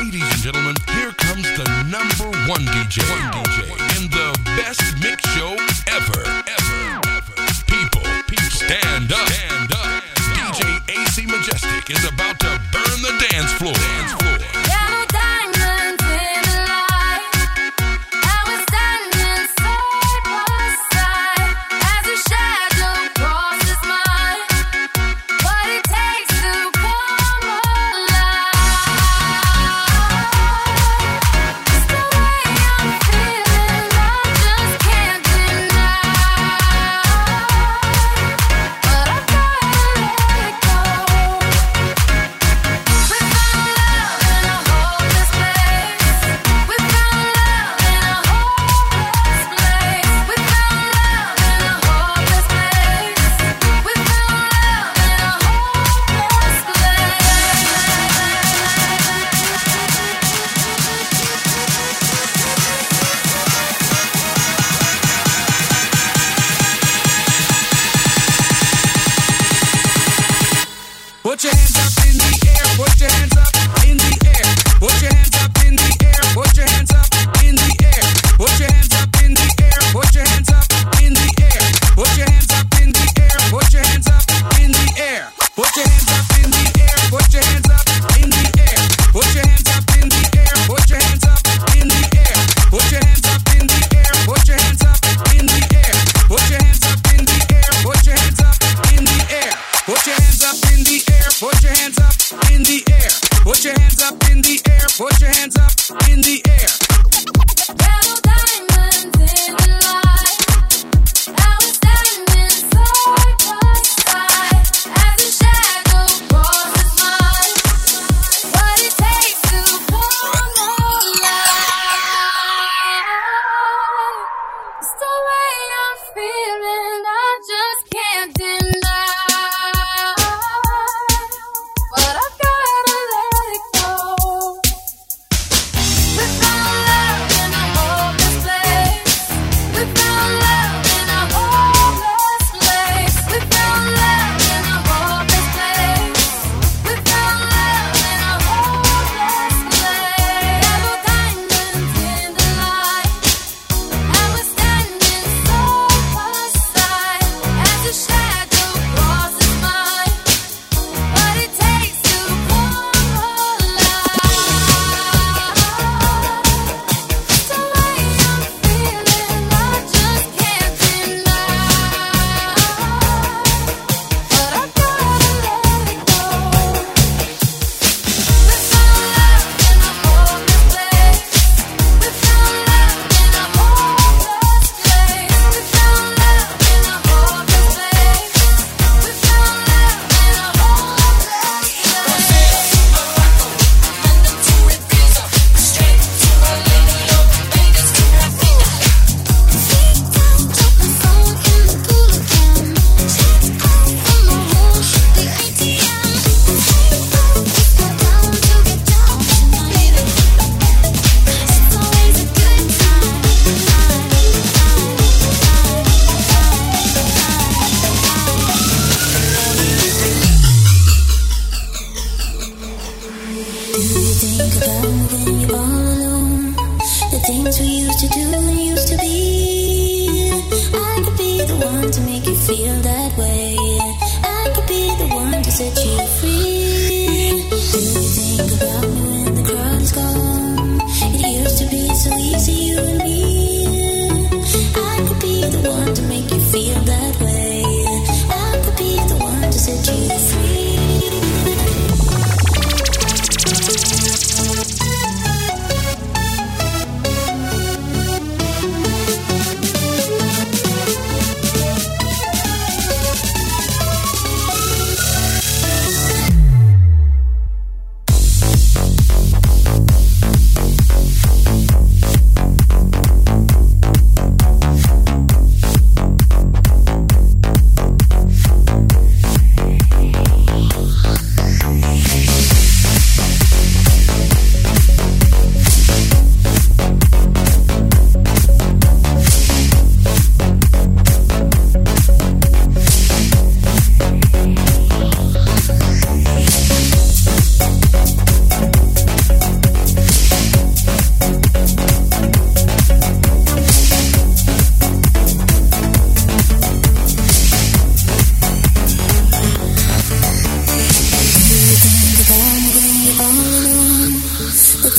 Ladies and gentlemen, here comes the number one DJ, one DJ in the best mix show ever, ever, ever. People, people, stand up, stand up. DJ AC Majestic is about to burn the dance floor. Dance floor.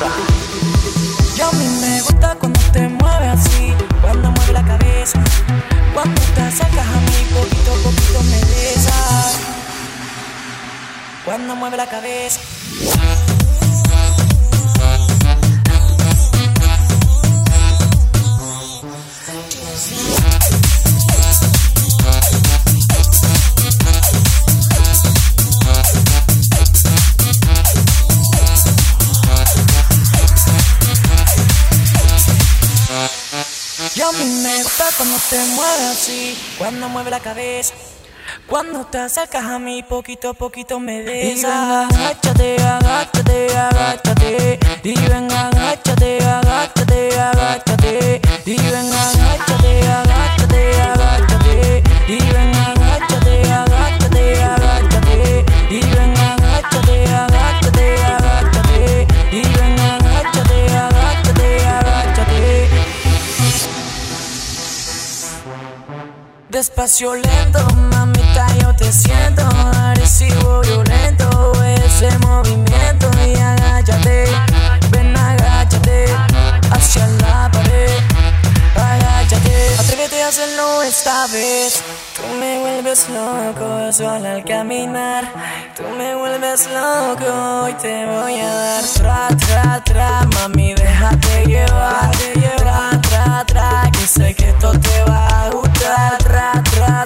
Danza. Y a mí me gusta cuando te mueves así, cuando mueves la cabeza, cuando te acercas a mí, poquito a poquito me besas, cuando mueves la cabeza. Cuando te mueves así, cuando mueve la cabeza, cuando te acercas a mí, poquito a poquito me besas. Agáchate, agáchate, agáchate. Y venga, agáchate, agáchate, agáchate. Y venga, agáchate, agáchate. despacio lento, mamita yo te siento, agresivo violento, ese movimiento y agáchate, ven agáchate, hacia la pared, agáchate, atrévete a hacerlo esta vez, tú me vuelves loco solo al caminar, tú me vuelves loco y te voy a dar. Tra tra tra, mami déjate llevar, tra tra tra, que sé que esto te va a gustar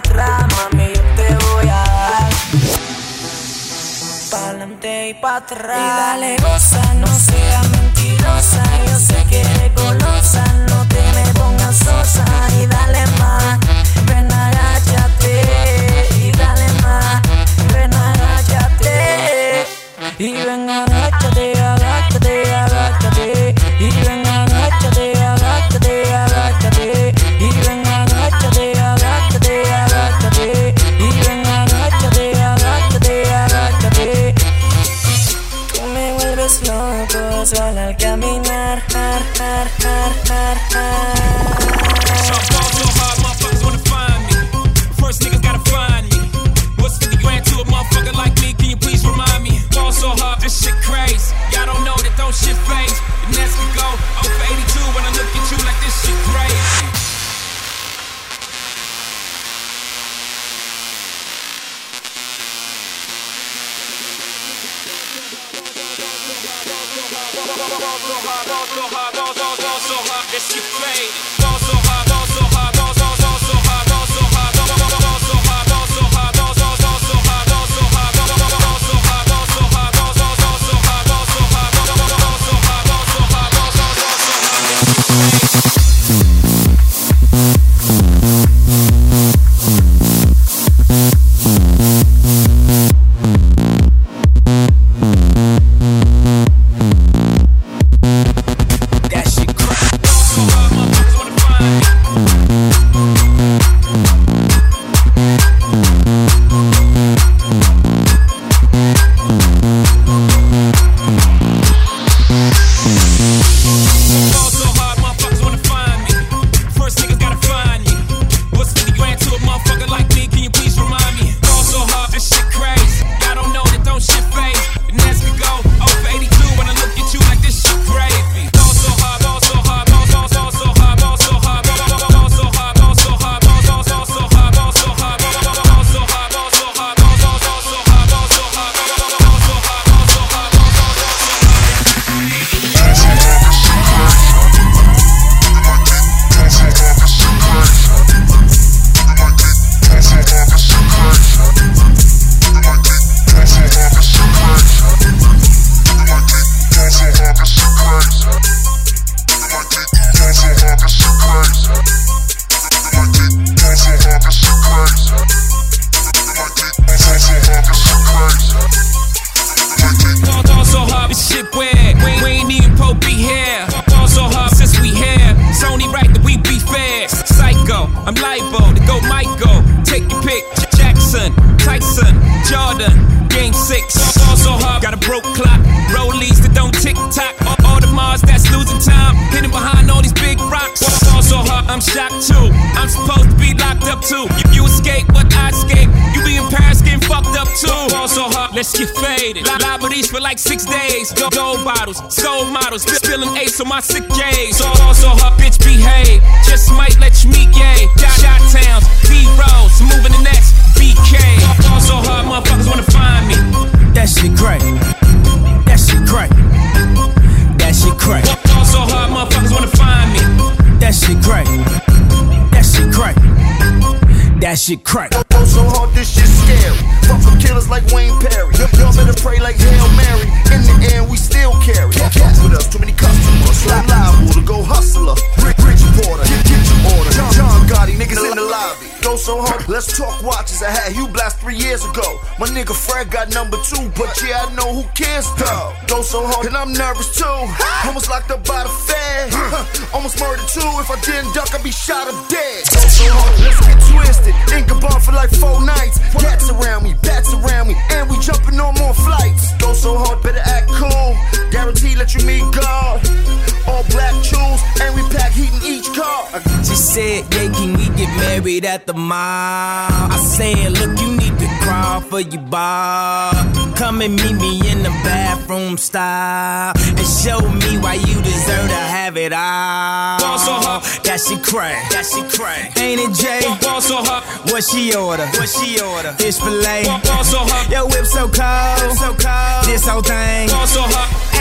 tra, mami, yo te voy a dar. Y pa' atrás. Y dale no seas mentirosa. Yo sé que eres golosa, no te me pongas sosa. That shit crack. That shit crack. That shit crack. Also her motherfuckers wanna find me. That shit crack. That shit crack. That shit crack. Go so hard, this shit scary. Fuck some killers like Wayne Perry. Y'all y'all better pray like Hail Mary. In the end, we still carry. Cats with us, too many customers. Slap liable to go hustler. Rick, Rich Porter, get, get your order. John, John Gotti, niggas in the lobby. Go so hard, let's talk watches. I had Hugh Blast three years ago. My nigga Fred got number two, but yeah, I know who cares though. Go so hard, and I'm nervous too. Almost locked up by the Fed. Almost murdered too. If I didn't duck, I'd be shot up dead. Go so hard, let's get twisted. In Gabon for like four nights. Cats around me, bats around me, and we jumping on more flights. Go so hard, better act cool. Guarantee let you meet God. All black jewels, and we pack heat in each car. She said, yeah, can we get married at the mall? I said, look, you need to crawl for your bar. Come and meet me in the bathroom style and show me why you deserve to have it all. Also her. That shit crack. That crack. Ain't it Jay? Also her. What she order? What she order? Fish fillet. Also her. Yo, whip so cold. so cold. This whole thing. Also her.